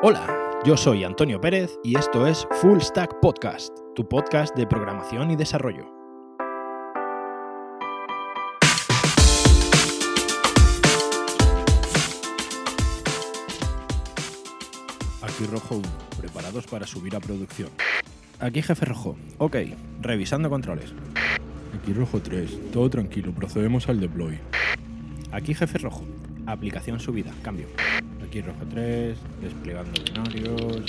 Hola, yo soy Antonio Pérez y esto es Full Stack Podcast, tu podcast de programación y desarrollo. Aquí Rojo 1, preparados para subir a producción. Aquí Jefe Rojo, ok, revisando controles. Aquí rojo 3, todo tranquilo, procedemos al deploy. Aquí Jefe Rojo, aplicación subida, cambio. Aquí Rojo 3, desplegando binarios.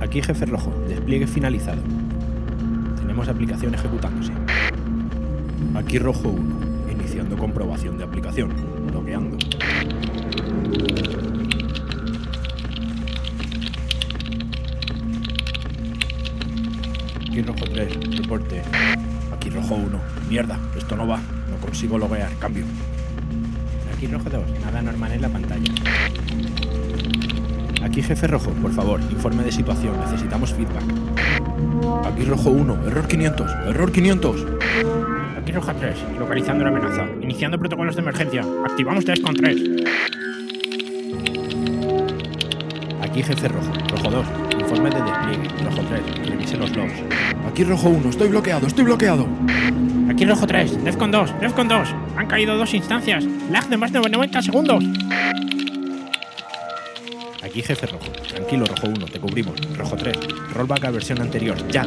Aquí Jefe Rojo, despliegue finalizado. Tenemos aplicación ejecutándose. Aquí Rojo 1, iniciando comprobación de aplicación, logueando. Aquí rojo 3, reporte. Aquí rojo 1. Mierda, esto no va. Consigo loguear. Cambio. Aquí rojo 2. Nada normal en la pantalla. Aquí jefe rojo, por favor, informe de situación. Necesitamos feedback. Aquí rojo 1. Error 500. Error 500. Aquí roja 3. Localizando la amenaza. Iniciando protocolos de emergencia. Activamos test con 3. Aquí jefe rojo. Rojo 2. Informe de despliegue. Rojo 3. Revise los logs. Aquí rojo 1, estoy bloqueado, estoy bloqueado. Aquí rojo 3. Defcon 2. Defcon 2. Han caído dos instancias. Lag de más de 90 segundos. Aquí jefe rojo. Tranquilo, rojo 1. Te cubrimos. Rojo 3. Rollback a versión anterior. Ya.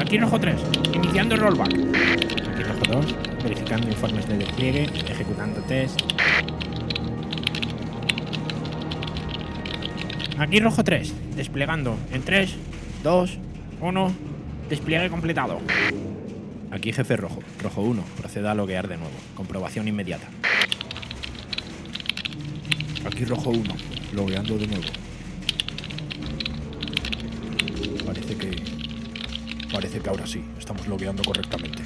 Aquí rojo 3. Iniciando rollback. Aquí rojo 2. Verificando informes de despliegue. Ejecutando test. Aquí rojo 3, desplegando en 3, 2, 1, despliegue completado. Aquí jefe rojo, rojo 1, proceda a loguear de nuevo, comprobación inmediata. Aquí rojo 1, logueando de nuevo. Parece que... Parece que ahora sí, estamos logueando correctamente.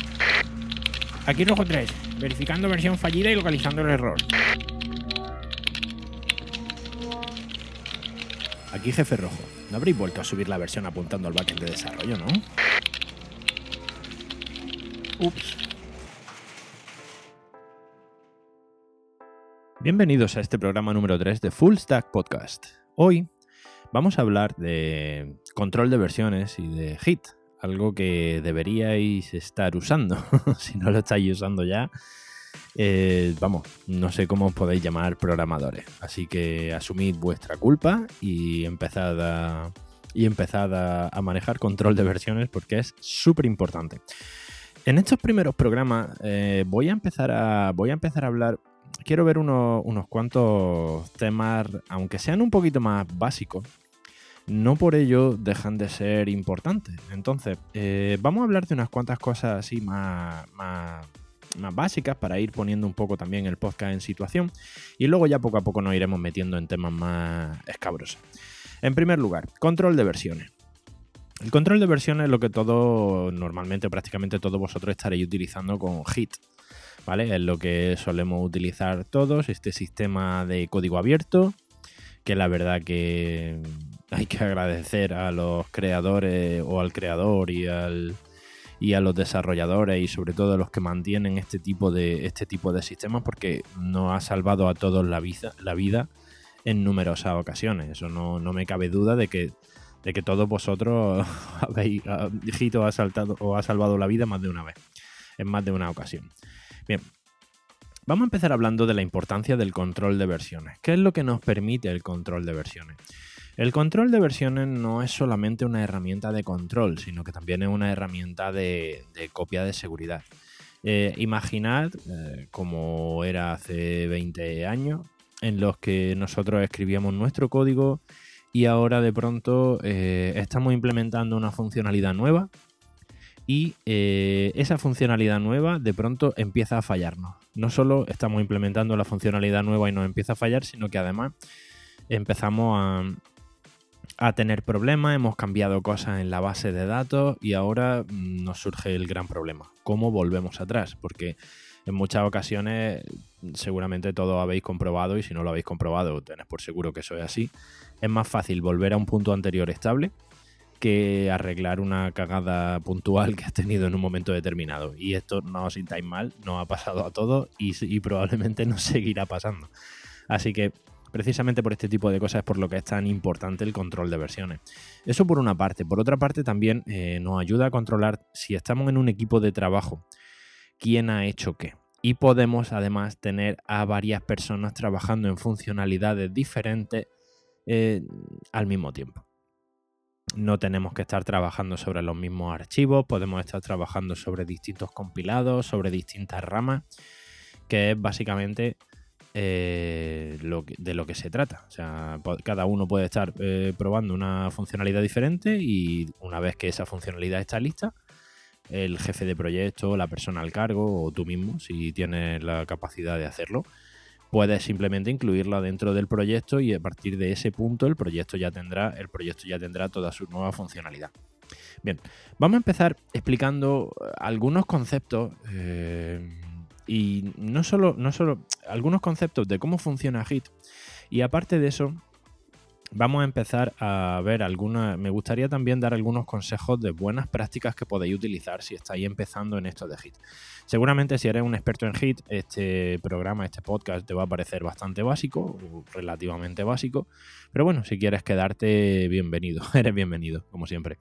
Aquí rojo 3, verificando versión fallida y localizando el error. Aquí jefe rojo, no habréis vuelto a subir la versión apuntando al backend de desarrollo, ¿no? Ups. Bienvenidos a este programa número 3 de Full Stack Podcast. Hoy vamos a hablar de control de versiones y de Hit, algo que deberíais estar usando. si no lo estáis usando ya, eh, vamos, no sé cómo os podéis llamar programadores. Así que asumid vuestra culpa y empezad a, y empezad a, a manejar control de versiones porque es súper importante. En estos primeros programas eh, voy, a empezar a, voy a empezar a hablar. Quiero ver unos, unos cuantos temas, aunque sean un poquito más básicos, no por ello dejan de ser importantes. Entonces, eh, vamos a hablar de unas cuantas cosas así más, más, más básicas para ir poniendo un poco también el podcast en situación y luego ya poco a poco nos iremos metiendo en temas más escabrosos. En primer lugar, control de versiones. El control de versiones es lo que todo, normalmente prácticamente todos vosotros estaréis utilizando con Hit. ¿Vale? Es lo que solemos utilizar todos, este sistema de código abierto, que la verdad que hay que agradecer a los creadores o al creador y al, y a los desarrolladores y sobre todo a los que mantienen este tipo de, este tipo de sistemas porque nos ha salvado a todos la vida, la vida en numerosas ocasiones. Eso no, no me cabe duda de que, de que todos vosotros habéis, Hito ha saltado o ha salvado la vida más de una vez, en más de una ocasión. Bien, vamos a empezar hablando de la importancia del control de versiones. ¿Qué es lo que nos permite el control de versiones? El control de versiones no es solamente una herramienta de control, sino que también es una herramienta de, de copia de seguridad. Eh, imaginad eh, como era hace 20 años, en los que nosotros escribíamos nuestro código y ahora de pronto eh, estamos implementando una funcionalidad nueva y eh, esa funcionalidad nueva de pronto empieza a fallarnos. No solo estamos implementando la funcionalidad nueva y nos empieza a fallar, sino que además empezamos a, a tener problemas, hemos cambiado cosas en la base de datos y ahora mm, nos surge el gran problema. ¿Cómo volvemos atrás? Porque en muchas ocasiones seguramente todo habéis comprobado y si no lo habéis comprobado tenéis por seguro que eso es así. Es más fácil volver a un punto anterior estable que arreglar una cagada puntual que has tenido en un momento determinado. Y esto no os sintáis mal, no ha pasado a todos y, probablemente no seguirá pasando. Así que precisamente por este tipo de cosas es por lo que es tan importante el control de versiones. Eso por una parte. Por otra parte también eh, nos ayuda a controlar si estamos en un equipo de trabajo, quién ha hecho qué. Y podemos además tener a varias personas trabajando en funcionalidades diferentes eh, al mismo tiempo. No tenemos que estar trabajando sobre los mismos archivos, podemos estar trabajando sobre distintos compilados, sobre distintas ramas, que es básicamente eh, de lo que se trata. O sea, cada uno puede estar eh, probando una funcionalidad diferente y una vez que esa funcionalidad está lista, el jefe de proyecto, la persona al cargo o tú mismo, si tienes la capacidad de hacerlo, puedes simplemente incluirla dentro del proyecto y a partir de ese punto el proyecto ya tendrá, el proyecto ya tendrá toda su nueva funcionalidad. Bien, vamos a empezar explicando algunos conceptos. Eh, y no solo, no solo algunos conceptos de cómo funciona Git. Y aparte de eso, vamos a empezar a ver algunas. Me gustaría también dar algunos consejos de buenas prácticas que podéis utilizar si estáis empezando en esto de Git. Seguramente, si eres un experto en Git, este programa, este podcast te va a parecer bastante básico, relativamente básico. Pero bueno, si quieres quedarte, bienvenido. Eres bienvenido, como siempre.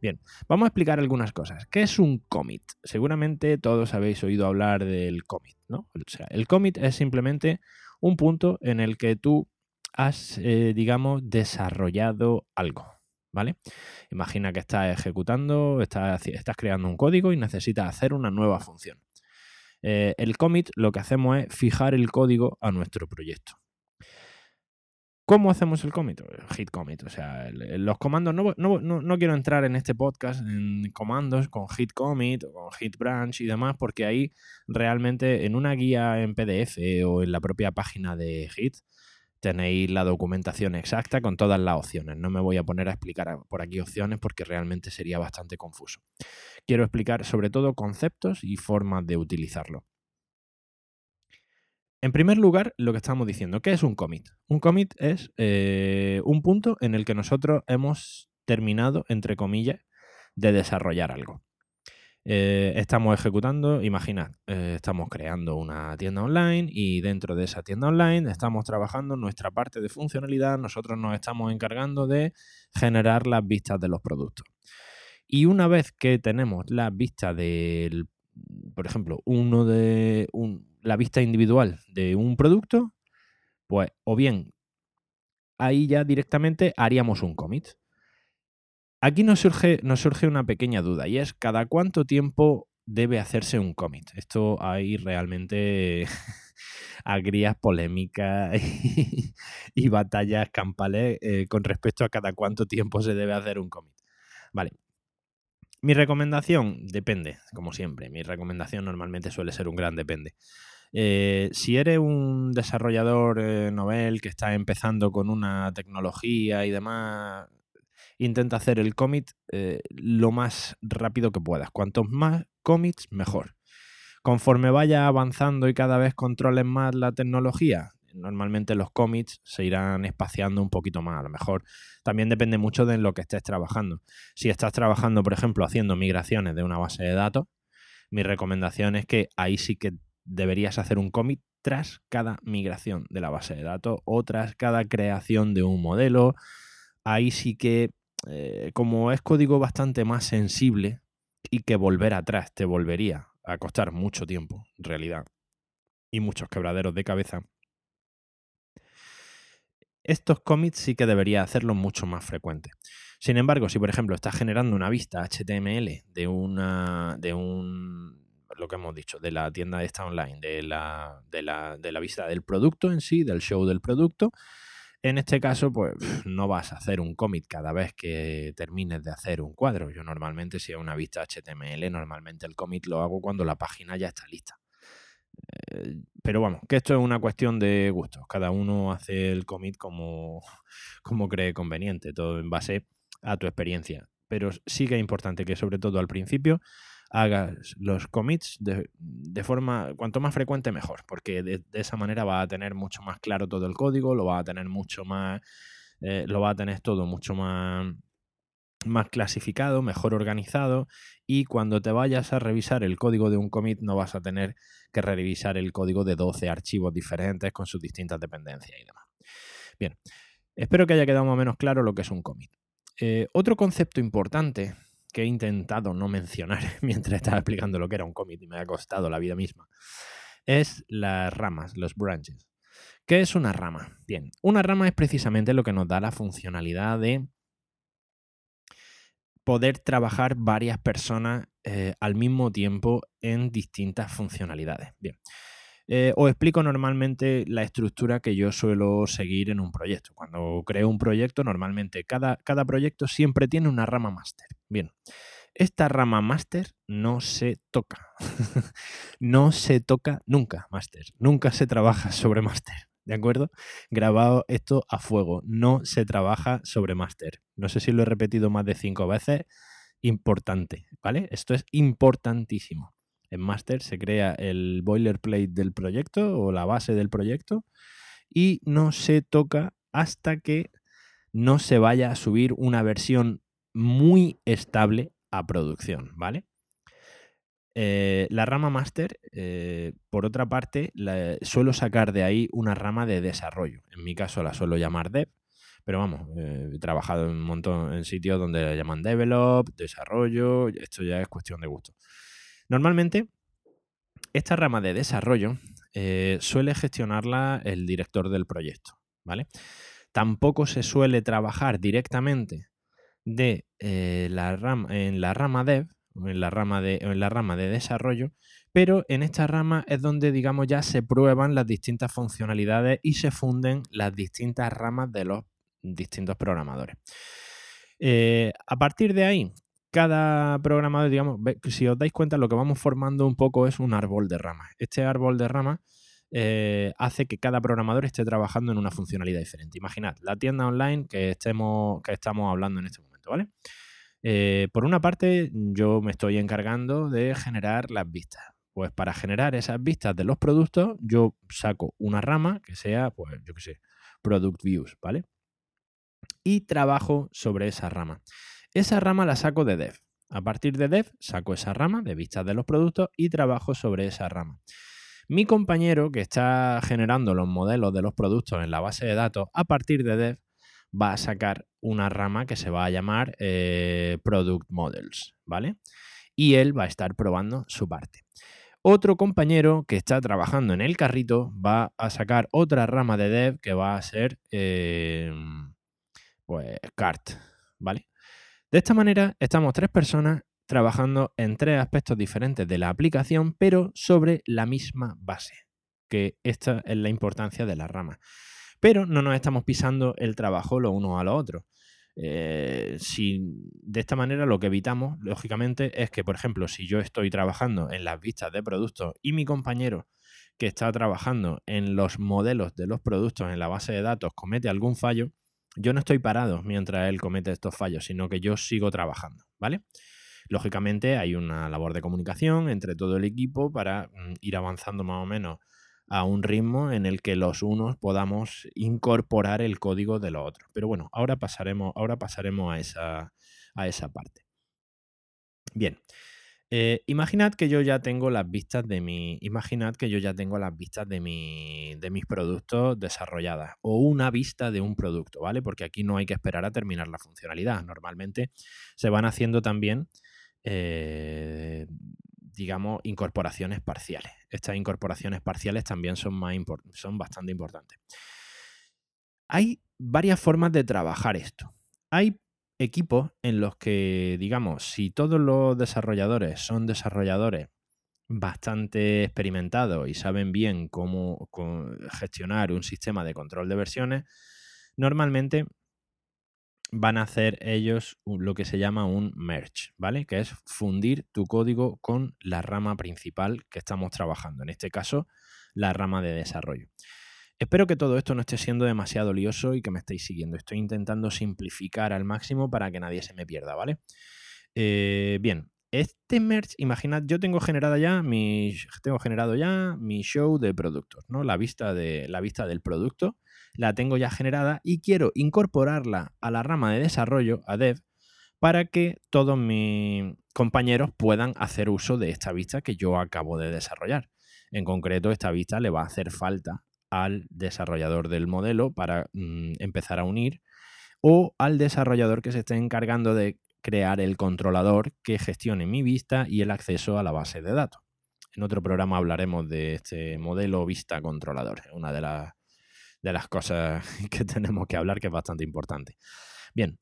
Bien, vamos a explicar algunas cosas. ¿Qué es un commit? Seguramente todos habéis oído hablar del commit, ¿no? O sea, el commit es simplemente un punto en el que tú has, eh, digamos, desarrollado algo, ¿vale? Imagina que estás ejecutando, estás, creando un código y necesitas hacer una nueva función. Eh, el commit lo que hacemos es fijar el código a nuestro proyecto. ¿Cómo hacemos el commit? Hit commit. O sea, los comandos. No, no, quiero entrar en este podcast en comandos con hit commit o con hit branch y demás, porque ahí realmente en una guía en PDF o en la propia página de Hit tenéis la documentación exacta con todas las opciones. No me voy a poner a explicar por aquí opciones porque realmente sería bastante confuso. Quiero explicar sobre todo conceptos y formas de utilizarlo. En primer lugar, lo que estamos diciendo, ¿qué es un commit? Un commit es eh, un punto en el que nosotros hemos terminado, entre comillas, de desarrollar algo. Eh, estamos ejecutando, imaginad, eh, estamos creando una tienda online y dentro de esa tienda online estamos trabajando nuestra parte de funcionalidad, nosotros nos estamos encargando de generar las vistas de los productos. Y una vez que tenemos las vistas del, por ejemplo, uno de la vista individual de un producto, pues o bien ahí ya directamente haríamos un commit. Aquí nos surge, nos surge una pequeña duda y es cada cuánto tiempo debe hacerse un commit. Esto hay realmente agrías polémicas y, batallas campales eh, con respecto a cada cuánto tiempo se debe hacer un commit. Vale. Mi recomendación depende, como siempre. Mi recomendación normalmente suele ser un gran depende. Eh, si eres un desarrollador eh, novel que está empezando con una tecnología y demás, intenta hacer el commit eh, lo más rápido que puedas. Cuantos más commits, mejor. Conforme vaya avanzando y cada vez controles más la tecnología, normalmente los commits se irán espaciando un poquito más. A lo mejor también depende mucho de lo que estés trabajando. Si estás trabajando, por ejemplo, haciendo migraciones de una base de datos, mi recomendación es que ahí sí que deberías hacer un commit tras cada migración de la base de datos o tras cada creación de un modelo. Ahí sí que, eh, como es código bastante más sensible y que volver atrás te volvería a costar mucho tiempo, en realidad, y muchos quebraderos de cabeza, estos commits sí que debería hacerlo mucho más frecuente. Sin embargo, si por ejemplo estás generando una vista HTML de, una, de un lo que hemos dicho, de la tienda esta online, de la, de la, de la vista del producto en sí, del show del producto. En este caso, pues no vas a hacer un commit cada vez que termines de hacer un cuadro. Yo normalmente, si es una vista HTML, normalmente el commit lo hago cuando la página ya está lista. Eh, pero vamos, que esto es una cuestión de gustos. Cada uno hace el commit como, como cree conveniente, todo en base a tu experiencia. Pero sí que es importante que sobre todo al principio hagas los commits de, forma, cuanto más frecuente mejor, porque de, esa manera va a tener mucho más claro todo el código, lo va a tener mucho más, eh, lo va a tener todo mucho más más clasificado, mejor organizado y cuando te vayas a revisar el código de un commit no vas a tener que revisar el código de 12 archivos diferentes con sus distintas dependencias y demás. Bien, espero que haya quedado más o menos claro lo que es un commit. Eh, otro concepto importante que he intentado no mencionar mientras estaba explicando lo que era un commit y me ha costado la vida misma es las ramas, los branches. ¿Qué es una rama? Bien, una rama es precisamente lo que nos da la funcionalidad de poder trabajar varias personas eh, al mismo tiempo en distintas funcionalidades. Bien, eh, os explico normalmente la estructura que yo suelo seguir en un proyecto. Cuando creo un proyecto, normalmente cada, cada proyecto siempre tiene una rama máster. Bien, esta rama máster no se toca. no se toca nunca, máster. Nunca se trabaja sobre máster. ¿De acuerdo? Grabado esto a fuego. No se trabaja sobre máster. No sé si lo he repetido más de cinco veces. Importante, ¿vale? Esto es importantísimo. En máster se crea el boilerplate del proyecto o la base del proyecto y no se toca hasta que no se vaya a subir una versión muy estable a producción, ¿vale? Eh, la rama máster, eh, por otra parte, suelo sacar de ahí una rama de desarrollo. En mi caso la suelo llamar dev, pero vamos, eh, he trabajado en un montón en sitios donde la llaman develop, desarrollo, esto ya es cuestión de gusto. Normalmente, esta rama de desarrollo suele gestionarla el director del proyecto, ¿vale? Tampoco se suele trabajar directamente de la rama, en la rama dev, en la rama de, en la rama de desarrollo, pero en esta rama es donde, digamos, ya se prueban las distintas funcionalidades y se funden las distintas ramas de los distintos programadores. Eh, a partir de ahí, cada programador, digamos, si os dais cuenta, lo que vamos formando un poco es un árbol de ramas. Este árbol de ramas eh, hace que cada programador esté trabajando en una funcionalidad diferente. Imaginad la tienda online que, estemos, que estamos hablando en este momento, ¿vale? Eh, por una parte, yo me estoy encargando de generar las vistas. Pues para generar esas vistas de los productos, yo saco una rama que sea, pues yo qué sé, Product Views, ¿vale? Y trabajo sobre esa rama. Esa rama la saco de Dev. A partir de Dev, saco esa rama de vistas de los productos y trabajo sobre esa rama. Mi compañero que está generando los modelos de los productos en la base de datos, a partir de Dev, va a sacar una rama que se va a llamar eh, Product Models, ¿vale? Y él va a estar probando su parte. Otro compañero que está trabajando en el carrito va a sacar otra rama de dev que va a ser em, pues cart, ¿vale? De esta manera estamos tres personas trabajando en tres aspectos diferentes de la aplicación, pero sobre la misma base, que esta es la importancia de la rama pero no nos estamos pisando el trabajo lo uno a lo otro. Eh, si de esta manera lo que evitamos, lógicamente, es que, por ejemplo, si yo estoy trabajando en las vistas de productos y mi compañero que está trabajando en los modelos de los productos en la base de datos comete algún fallo, yo no estoy parado mientras él comete estos fallos, sino que yo sigo trabajando, ¿vale? Lógicamente hay una labor de comunicación entre todo el equipo para mm, ir avanzando más o menos a un ritmo en el que los unos podamos incorporar el código de los otros. Pero bueno, ahora pasaremos, ahora pasaremos a, esa, a esa parte. Bien. Eh, imaginad que yo ya tengo las vistas de mi. Imaginad que yo ya tengo las vistas de, mi, de mis productos desarrolladas. O una vista de un producto, ¿vale? Porque aquí no hay que esperar a terminar la funcionalidad. Normalmente se van haciendo también. Eh, digamos, incorporaciones parciales. Estas incorporaciones parciales también son, más son bastante importantes. Hay varias formas de trabajar esto. Hay equipos en los que, digamos, si todos los desarrolladores son desarrolladores bastante experimentados y saben bien cómo gestionar un sistema de control de versiones, normalmente van a hacer ellos lo que se llama un merge, ¿vale? Que es fundir tu código con la rama principal que estamos trabajando, en este caso, la rama de desarrollo. Espero que todo esto no esté siendo demasiado lioso y que me estéis siguiendo. Estoy intentando simplificar al máximo para que nadie se me pierda, ¿vale? Eh, bien, este merge, imaginad, yo tengo generada ya mi, tengo generado ya mi show de productos, ¿no? La vista, de, la vista del producto la tengo ya generada y quiero incorporarla a la rama de desarrollo, a dev, para que todos mis compañeros puedan hacer uso de esta vista que yo acabo de desarrollar. En concreto, esta vista le va a hacer falta al desarrollador del modelo para mm, empezar a unir o al desarrollador que se esté encargando de crear el controlador que gestione mi vista y el acceso a la base de datos. En otro programa hablaremos de este modelo vista controlador, una de, de las cosas que tenemos que hablar que es bastante importante. Bien,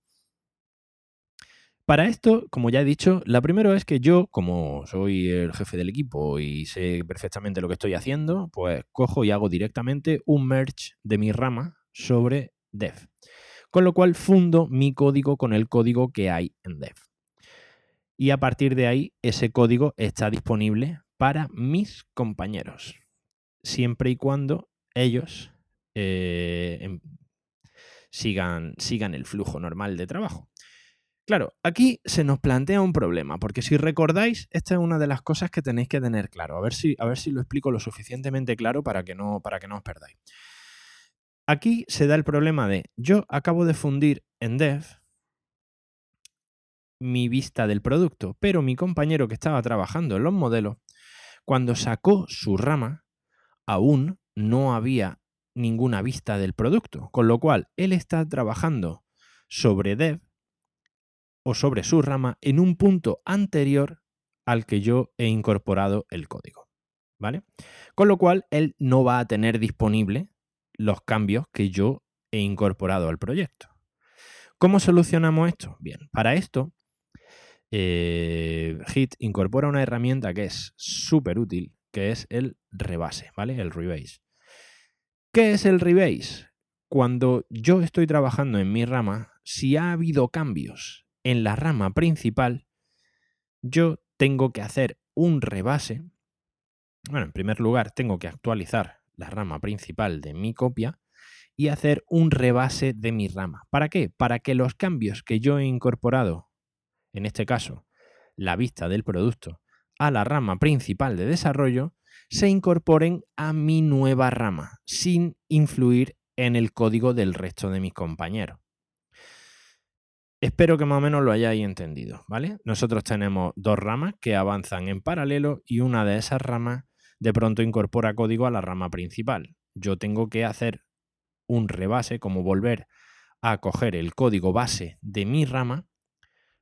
para esto, como ya he dicho, la primera es que yo, como soy el jefe del equipo y sé perfectamente lo que estoy haciendo, pues cojo y hago directamente un merge de mi rama sobre dev. Con lo cual fundo mi código con el código que hay en dev. Y a partir de ahí, ese código está disponible para mis compañeros, siempre y cuando ellos eh, em, sigan, sigan el flujo normal de trabajo. Claro, aquí se nos plantea un problema, porque si recordáis, esta es una de las cosas que tenéis que tener claro. A ver si, a ver si lo explico lo suficientemente claro para que, no, para que no os perdáis. Aquí se da el problema de yo acabo de fundir en dev mi vista del producto, pero mi compañero que estaba trabajando en los modelos, cuando sacó su rama, aún no había ninguna vista del producto, con lo cual él está trabajando sobre dev o sobre su rama en un punto anterior al que yo he incorporado el código. ¿Vale? Con lo cual, él no va a tener disponible los cambios que yo he incorporado al proyecto. ¿Cómo solucionamos esto? Bien, para esto, eh, Hit incorpora una herramienta que es súper útil, que es el rebase, ¿vale? El rebase. ¿Qué es el rebase? Cuando yo estoy trabajando en mi rama, si ha habido cambios en la rama principal, yo tengo que hacer un rebase. Bueno, en primer lugar, tengo que actualizar la rama principal de mi copia y hacer un rebase de mi rama. ¿Para qué? Para que los cambios que yo he incorporado, en este caso, la vista del producto, a la rama principal de desarrollo, se incorporen a mi nueva rama, sin influir en el código del resto de mis compañeros. Espero que más o menos lo hayáis entendido, ¿vale? Nosotros tenemos dos ramas que avanzan en paralelo y una de esas ramas de pronto incorpora código a la rama principal. Yo tengo que hacer un rebase, como volver a coger el código base de mi rama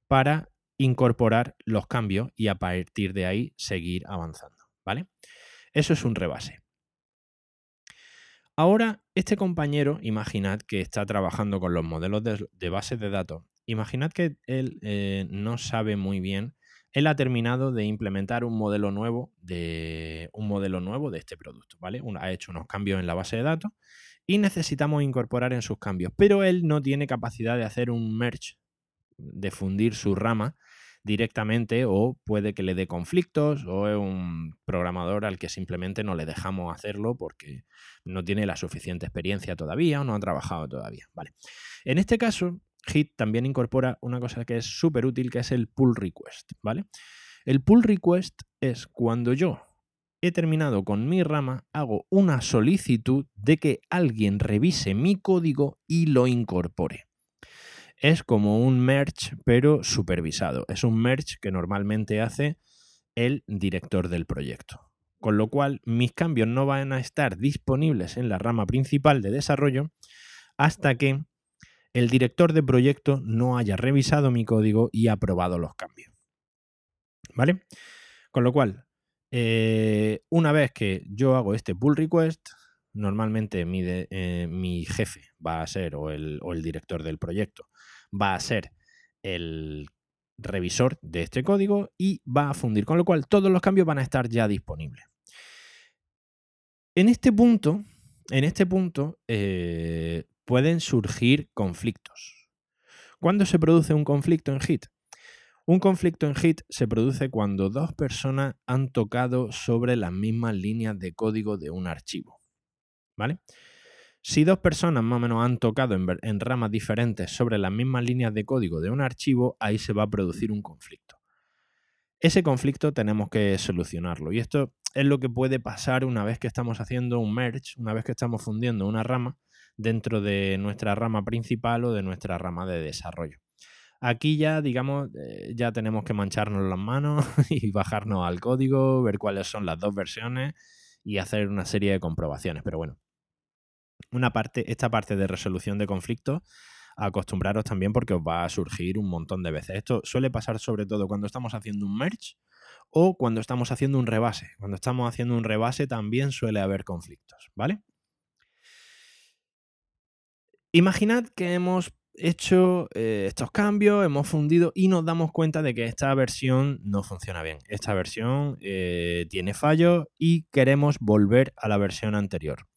para incorporar los cambios y a partir de ahí seguir avanzando, ¿vale? Eso es un rebase. Ahora, este compañero, imaginad que está trabajando con los modelos de, de bases de datos Imaginad que él eh, no sabe muy bien. Él ha terminado de implementar un modelo nuevo de un modelo nuevo de este producto, ¿vale? ha hecho unos cambios en la base de datos y necesitamos incorporar en sus cambios, pero él no tiene capacidad de hacer un merge, de fundir su rama directamente o puede que le dé conflictos o es un programador al que simplemente no le dejamos hacerlo porque no tiene la suficiente experiencia todavía o no ha trabajado todavía, ¿vale? En este caso, Hit también incorpora una cosa que es súper útil, que es el pull request, ¿vale? El pull request es cuando yo he terminado con mi rama, hago una solicitud de que alguien revise mi código y lo incorpore. Es como un merge, pero supervisado. Es un merge que normalmente hace el director del proyecto. Con lo cual, mis cambios no van a estar disponibles en la rama principal de desarrollo hasta que el director de proyecto no haya revisado mi código y aprobado los cambios. ¿Vale? Con lo cual, eh, una vez que yo hago este pull request, normalmente mi, eh, mi jefe va a ser, o el, o el director del proyecto, va a ser el revisor de este código y va a fundir, con lo cual todos los cambios van a estar ya disponibles. En este punto, en este punto, eh, pueden surgir conflictos. ¿Cuándo se produce un conflicto en HIT? Un conflicto en HIT se produce cuando dos personas han tocado sobre las mismas líneas de código de un archivo. ¿Vale? Si dos personas más o menos han tocado en, en, ramas diferentes sobre las mismas líneas de código de un archivo, ahí se va a producir un conflicto. Ese conflicto tenemos que solucionarlo. Y esto es lo que puede pasar una vez que estamos haciendo un merge, una vez que estamos fundiendo una rama dentro de nuestra rama principal o de nuestra rama de desarrollo. Aquí ya, digamos, eh, ya tenemos que mancharnos las manos y bajarnos al código, ver cuáles son las dos versiones y hacer una serie de comprobaciones. Pero bueno, una parte, esta parte de resolución de conflictos, acostumbraros también porque os va a surgir un montón de veces. Esto suele pasar sobre todo cuando estamos haciendo un merge o cuando estamos haciendo un rebase. Cuando estamos haciendo un rebase también suele haber conflictos, ¿vale? Imaginad que hemos hecho eh, estos cambios, hemos fundido y nos damos cuenta de que esta versión no funciona bien. Esta versión eh, tiene fallos y queremos volver a la versión anterior.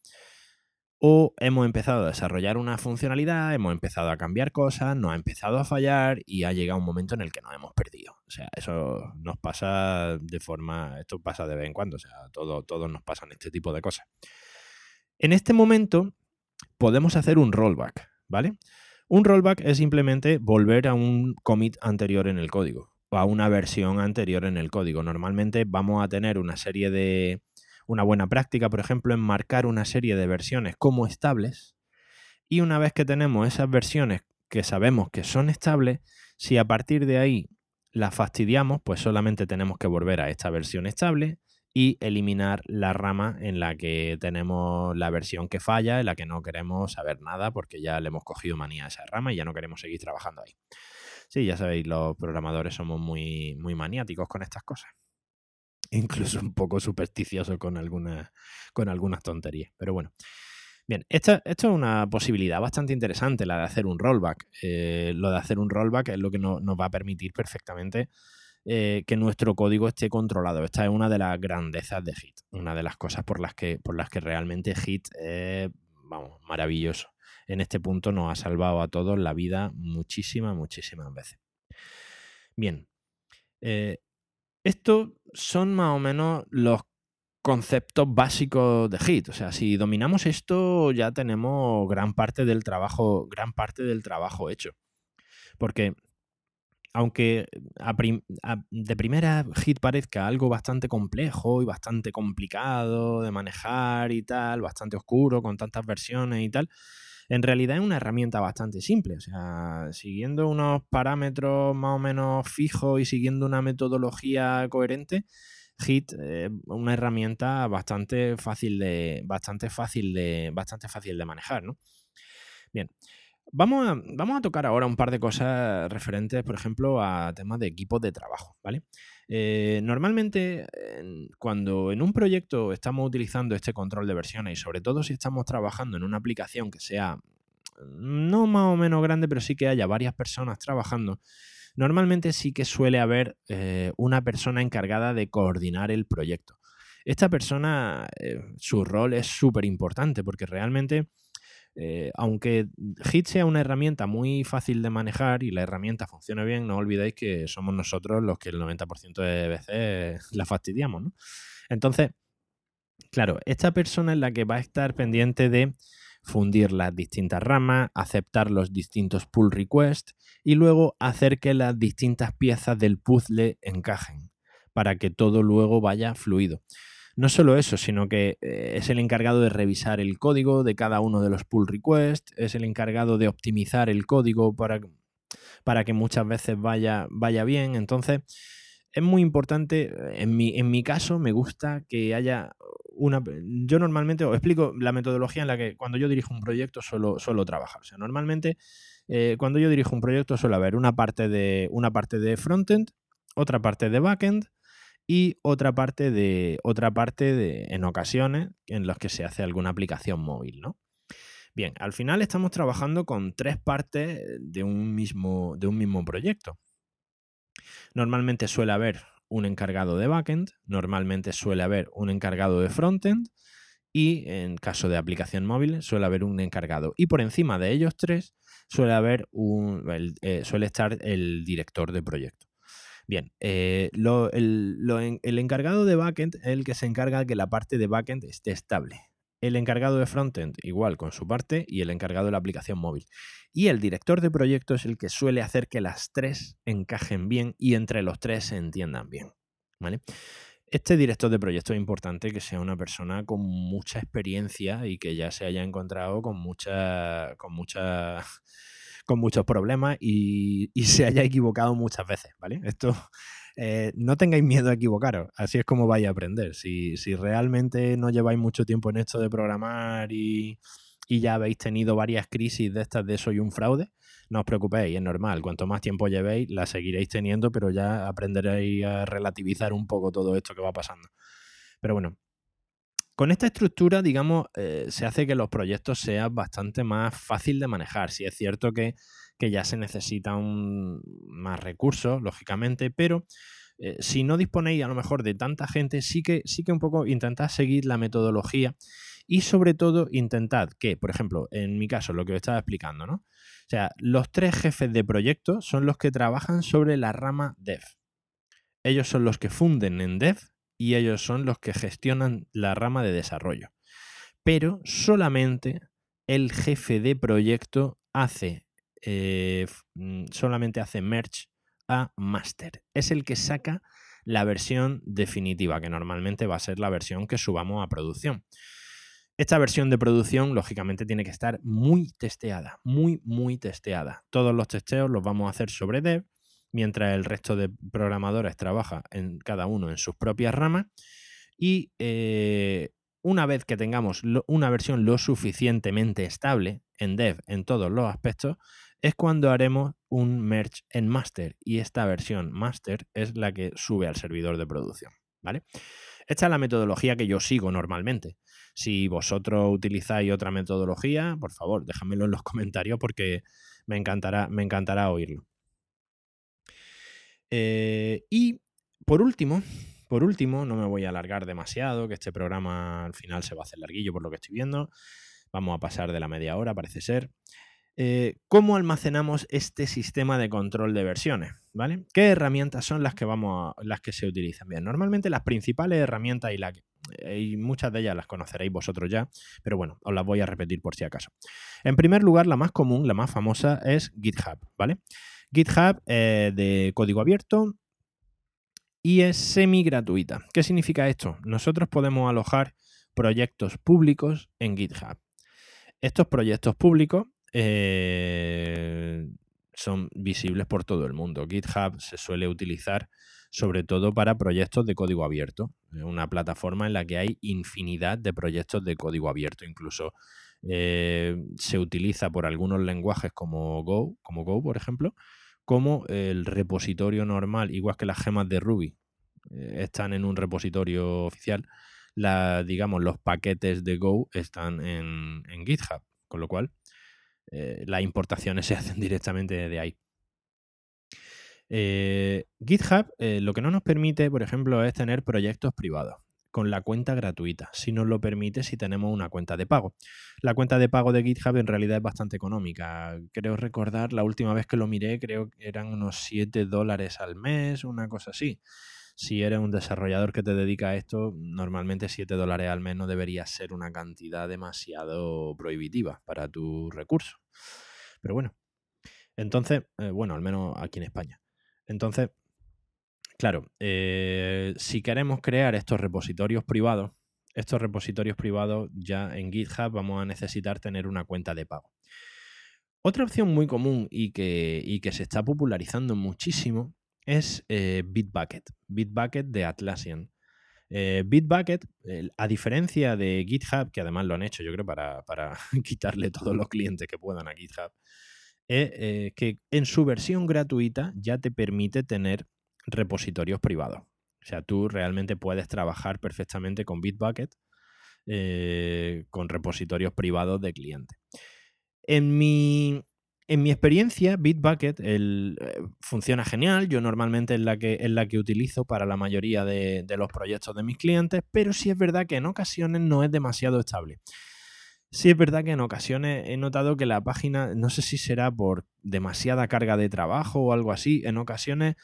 O hemos empezado a desarrollar una funcionalidad, hemos empezado a cambiar cosas, nos ha empezado a fallar y ha llegado un momento en el que nos hemos perdido. O sea, eso nos pasa de forma, esto pasa de vez en cuando, o sea, todo, todos nos pasan este tipo de cosas. En este momento podemos hacer un rollback, ¿vale? Un rollback es simplemente volver a un commit anterior en el código o a una versión anterior en el código. Normalmente vamos a tener una serie de... Una buena práctica, por ejemplo, en marcar una serie de versiones como estables y una vez que tenemos esas versiones que sabemos que son estables, si a partir de ahí las fastidiamos, pues solamente tenemos que volver a esta versión estable y eliminar la rama en la que tenemos la versión que falla, en la que no queremos saber nada porque ya le hemos cogido manía a esa rama y ya no queremos seguir trabajando ahí. Sí, ya sabéis, los programadores somos muy, muy maniáticos con estas cosas. Incluso un poco supersticiosos con algunas, con algunas tonterías. Pero bueno. Bien, esto, esto, es una posibilidad bastante interesante, la de hacer un rollback. Eh, lo de hacer un rollback es lo que nos va a permitir perfectamente eh, que nuestro código esté controlado. Esta es una de las grandezas de Git, una de las cosas por las que, por las que realmente Git es, vamos, maravilloso. En este punto nos ha salvado a todos la vida muchísimas, muchísimas veces. Bien, eh, estos son más o menos los conceptos básicos de Git. O sea, si dominamos esto, ya tenemos gran parte del trabajo, gran parte del trabajo hecho. Porque aunque de primera hit parezca algo bastante complejo y bastante complicado de manejar y tal, bastante oscuro con tantas versiones y tal, en realidad es una herramienta bastante simple. O sea, siguiendo unos parámetros más o menos fijos y siguiendo una metodología coherente, Hit es una herramienta bastante fácil de, bastante fácil de, bastante fácil de manejar, ¿no? Bien, Vamos a, vamos a, tocar ahora un par de cosas referentes, por ejemplo, a temas de equipos de trabajo, ¿vale? Eh, normalmente, cuando en un proyecto estamos utilizando este control de versiones y sobre todo si estamos trabajando en una aplicación que sea no más o menos grande, pero sí que haya varias personas trabajando, normalmente sí que suele haber eh, una persona encargada de coordinar el proyecto. Esta persona, eh, su rol es súper importante porque realmente eh, aunque Hit sea una herramienta muy fácil de manejar y la herramienta funcione bien, no olvidéis que somos nosotros los que el 90% de veces la fastidiamos, ¿no? Entonces, claro, esta persona es la que va a estar pendiente de fundir las distintas ramas, aceptar los distintos pull requests y luego hacer que las distintas piezas del puzzle encajen para que todo luego vaya fluido. No solo eso, sino que eh, es el encargado de revisar el código de cada uno de los pull requests, es el encargado de optimizar el código para, para que muchas veces vaya, vaya bien. Entonces, es muy importante, en mi, en mi caso me gusta que haya una... Yo normalmente os explico la metodología en la que cuando yo dirijo un proyecto suelo, suelo trabajar. O sea, normalmente eh, cuando yo dirijo un proyecto suele haber una parte de, una parte de frontend, otra parte de backend, y otra parte de otra parte de en ocasiones en las que se hace alguna aplicación móvil, ¿no? Bien, al final estamos trabajando con tres partes de un mismo, de un mismo proyecto. Normalmente suele haber un encargado de backend, normalmente suele haber un encargado de frontend y en caso de aplicación móvil suele haber un encargado. Y por encima de ellos tres suele haber un, eh, suele estar el director de proyecto. Bien, eh, el, encargado de backend es el que se encarga de que la parte de backend esté estable. El encargado de frontend igual con su parte y el encargado de la aplicación móvil. Y el director de proyecto es el que suele hacer que las tres encajen bien y entre los tres se entiendan bien. ¿vale? Este director de proyecto es importante que sea una persona con mucha experiencia y que ya se haya encontrado con mucha, con mucha con muchos problemas y, se haya equivocado muchas veces, ¿vale? Esto, eh, no tengáis miedo a equivocaros, así es como vais a aprender. Si, si realmente no lleváis mucho tiempo en esto de programar y, y ya habéis tenido varias crisis de estas de soy un fraude, no os preocupéis, es normal. Cuanto más tiempo llevéis, la seguiréis teniendo, pero ya aprenderéis a relativizar un poco todo esto que va pasando. Pero bueno, con esta estructura, digamos, eh, se hace que los proyectos sean bastante más fácil de manejar. Si es cierto que, ya se necesitan más recursos, lógicamente, pero eh, si no disponéis a lo mejor de tanta gente, sí que, sí que un poco intentad seguir la metodología y sobre todo intentad que, por ejemplo, en mi caso, lo que os estaba explicando, ¿no? O sea, los tres jefes de proyecto son los que trabajan sobre la rama dev. Ellos son los que funden en dev y ellos son los que gestionan la rama de desarrollo. Pero solamente el jefe de proyecto hace, eh, mm, solamente hace merge a master. Es el que saca la versión definitiva, que normalmente va a ser la versión que subamos a producción. Esta versión de producción, lógicamente, tiene que estar muy testeada, muy, muy testeada. Todos los testeos los vamos a hacer sobre dev, mientras el resto de programadores trabaja en cada uno en sus propias ramas. Y eh, una vez que tengamos una versión lo suficientemente estable en dev en todos los aspectos, es cuando haremos un merge en master. Y esta versión master es la que sube al servidor de producción. ¿Vale? Esta es la metodología que yo sigo normalmente. Si vosotros utilizáis otra metodología, por favor, déjamelo en los comentarios porque me encantará, me encantará oírlo. Eh, y por último, por último, no me voy a alargar demasiado, que este programa al final se va a hacer larguillo por lo que estoy viendo. Vamos a pasar de la media hora, parece ser. Eh, ¿Cómo almacenamos este sistema de control de versiones? ¿Vale? ¿Qué herramientas son las que vamos las que se utilizan? Bien, normalmente las principales herramientas y, la, y muchas de ellas las conoceréis vosotros ya, pero bueno, os las voy a repetir por si acaso. En primer lugar, la más común, la más famosa es GitHub, ¿vale? GitHub eh, de código abierto y es semi gratuita. ¿Qué significa esto? Nosotros podemos alojar proyectos públicos en GitHub. Estos proyectos públicos eh, son visibles por todo el mundo. GitHub se suele utilizar sobre todo para proyectos de código abierto. Es una plataforma en la que hay infinidad de proyectos de código abierto. Incluso eh, se utiliza por algunos lenguajes como Go, como Go, por ejemplo, como el repositorio normal, igual que las gemas de Ruby eh, están en un repositorio oficial, la, digamos, los paquetes de Go están en GitHub, con lo cual eh, las importaciones se hacen directamente de ahí. Eh, GitHub lo que no nos permite, por ejemplo, es tener proyectos privados con la cuenta gratuita. Si nos lo permite, si tenemos una cuenta de pago. La cuenta de pago de GitHub en realidad es bastante económica. Creo recordar, la última vez que lo miré, creo que eran unos 7 dólares al mes, una cosa así si eres un desarrollador que te dedica a esto, normalmente 7 dólares al mes no debería ser una cantidad demasiado prohibitiva para tu recurso. Pero bueno, entonces, eh, bueno, al menos aquí en España. Entonces, claro, eh, si queremos crear estos repositorios privados, estos repositorios privados ya en GitHub vamos a necesitar tener una cuenta de pago. Otra opción muy común y que, y que se está popularizando muchísimo es eh, Bitbucket. Bitbucket de Atlassian. Eh, Bitbucket, a diferencia de GitHub, que además lo han hecho, yo creo, para, quitarle todos los clientes que puedan a GitHub, que en su versión gratuita ya te permite tener repositorios privados. O sea, tú realmente puedes trabajar perfectamente con Bitbucket con repositorios privados de cliente. En mi, en mi experiencia, Bitbucket el, eh, funciona genial. Yo normalmente es la que, es la que utilizo para la mayoría de, los proyectos de mis clientes, pero sí es verdad que en ocasiones no es demasiado estable. Sí es verdad que en ocasiones he notado que la página, no sé si será por demasiada carga de trabajo o algo así, en ocasiones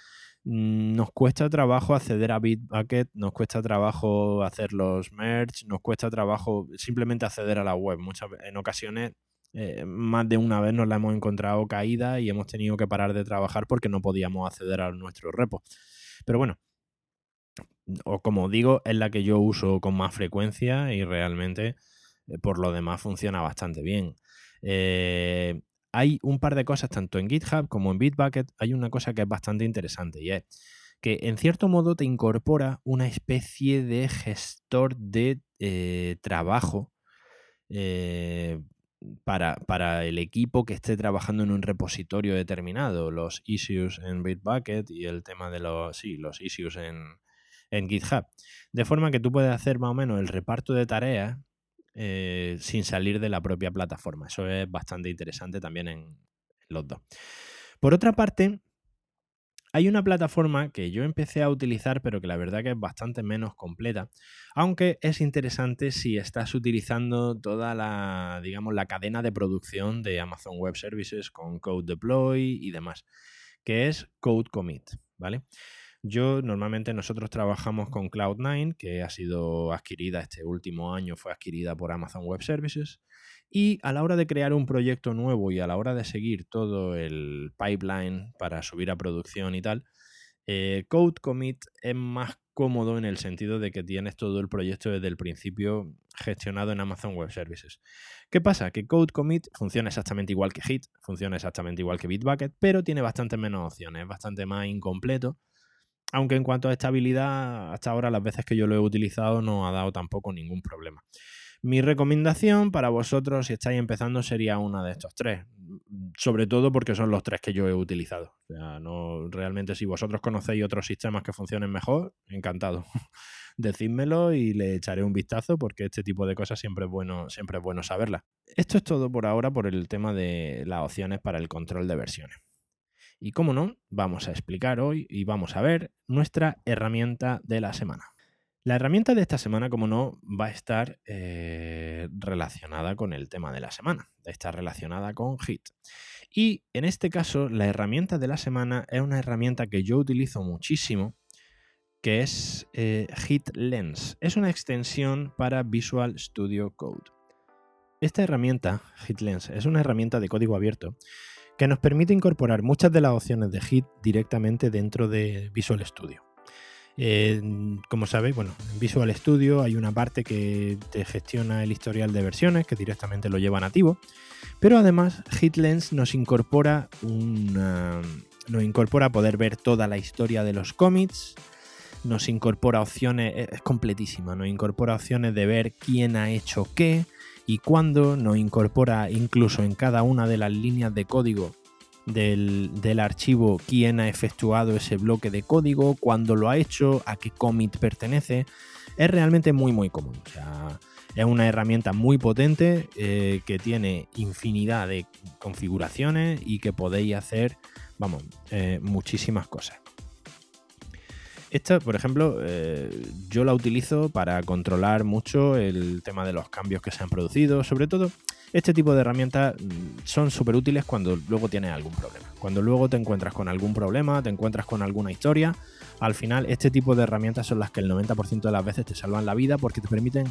nos cuesta trabajo acceder a Bitbucket, nos cuesta trabajo hacer los merge, nos cuesta trabajo simplemente acceder a la web. Muchas, en ocasiones eh, más de una vez nos la hemos encontrado caída y hemos tenido que parar de trabajar porque no podíamos acceder a nuestro repo. Pero bueno, o como digo, es la que yo uso con más frecuencia y realmente eh, por lo demás funciona bastante bien. Eh, hay un par de cosas, tanto en GitHub como en Bitbucket, hay una cosa que es bastante interesante y es que en cierto modo te incorpora una especie de gestor de eh, trabajo eh, para, para, el equipo que esté trabajando en un repositorio determinado, los issues en Bitbucket y el tema de los, sí, los issues en, en GitHub. De forma que tú puedes hacer más o menos el reparto de tareas eh, sin salir de la propia plataforma. Eso es bastante interesante también en los dos. Por otra parte, hay una plataforma que yo empecé a utilizar, pero que la verdad que es bastante menos completa, aunque es interesante si estás utilizando toda la, digamos, la cadena de producción de Amazon Web Services con Code Deploy y demás, que es Code Commit, ¿vale? Yo normalmente nosotros trabajamos con Cloud9, que ha sido adquirida este último año, fue adquirida por Amazon Web Services. Y a la hora de crear un proyecto nuevo y a la hora de seguir todo el pipeline para subir a producción y tal, eh, Code Commit es más cómodo en el sentido de que tienes todo el proyecto desde el principio gestionado en Amazon Web Services. ¿Qué pasa? Que Code Commit funciona exactamente igual que Hit, funciona exactamente igual que Bitbucket, pero tiene bastante menos opciones, es bastante más incompleto. Aunque en cuanto a estabilidad, hasta ahora las veces que yo lo he utilizado no ha dado tampoco ningún problema. Mi recomendación para vosotros, si estáis empezando, sería una de estos tres. Sobre todo porque son los tres que yo he utilizado. O sea, no, realmente, si vosotros conocéis otros sistemas que funcionen mejor, encantado. Decídmelo y le echaré un vistazo porque este tipo de cosas siempre es bueno, siempre es bueno saberlas. Esto es todo por ahora por el tema de las opciones para el control de versiones. Y como no, vamos a explicar hoy y vamos a ver nuestra herramienta de la semana. La herramienta de esta semana, como no, va a estar eh, relacionada con el tema de la semana, está relacionada con Hit. Y en este caso, la herramienta de la semana es una herramienta que yo utilizo muchísimo, que es eh, Hit Lens. Es una extensión para Visual Studio Code. Esta herramienta, HitLens, es una herramienta de código abierto que nos permite incorporar muchas de las opciones de Hit directamente dentro de Visual Studio. Eh, como sabéis, bueno, en Visual Studio hay una parte que te gestiona el historial de versiones, que directamente lo lleva nativo, pero además HitLens nos incorpora una, nos incorpora poder ver toda la historia de los commits, nos incorpora opciones, es completísima, nos incorpora opciones de ver quién ha hecho qué y cuándo, nos incorpora incluso en cada una de las líneas de código del, archivo quién ha efectuado ese bloque de código, cuándo lo ha hecho, a qué commit pertenece. Es realmente muy muy cómodo. es una herramienta muy potente eh, que tiene infinidad de configuraciones y que podéis hacer, vamos, eh, muchísimas cosas. Esta, por ejemplo, eh, yo la utilizo para controlar mucho el tema de los cambios que se han producido, sobre todo este tipo de herramientas mm, son súper útiles cuando luego tienes algún problema. Cuando luego te encuentras con algún problema, te encuentras con alguna historia, al final este tipo de herramientas son las que el 90% de las veces te salvan la vida porque te permiten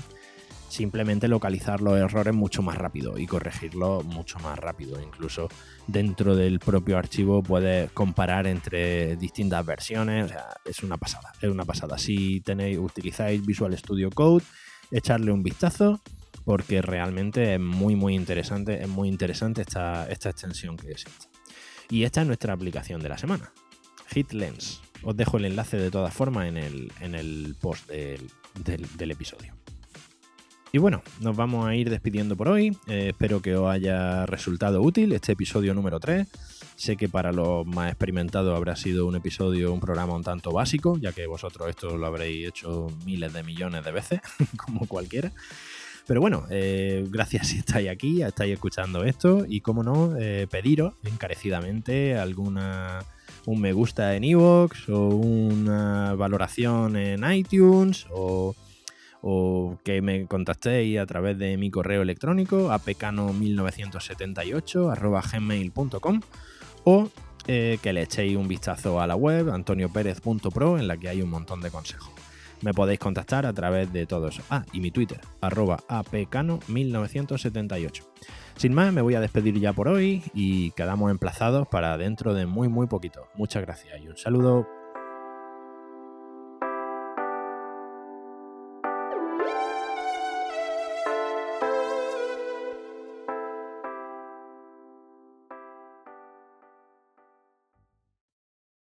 simplemente localizar los errores mucho más rápido y corregirlos mucho más rápido. Incluso dentro del propio archivo puedes comparar entre distintas versiones. O sea, es una pasada, es una pasada. Si tenéis, utilizáis Visual Studio Code, echarle un vistazo porque realmente es muy muy interesante, es muy interesante esta, esta extensión que existe. Y esta es nuestra aplicación de la semana, HitLens. Os dejo el enlace de todas formas en el, en el post del, episodio. Y bueno, nos vamos a ir despidiendo por hoy. Eh, espero que os haya resultado útil este episodio número 3. Sé que para los más experimentados habrá sido un episodio, un programa un tanto básico, ya que vosotros esto lo habréis hecho miles de millones de veces, como cualquiera. Pero bueno, eh, gracias si estáis aquí, estáis escuchando esto y como no, eh, pediros encarecidamente alguna un me gusta en iVoox o una valoración en iTunes o, que me contactéis a través de mi correo electrónico apecano1978 gmail.com o eh, que le echéis un vistazo a la web antoniopérez.pro en la que hay un montón de consejos me podéis contactar a través de todo eso. Ah, y mi Twitter, arroba apcano1978. Sin más, me voy a despedir ya por hoy y quedamos emplazados para dentro de muy muy poquito. Muchas gracias y un saludo.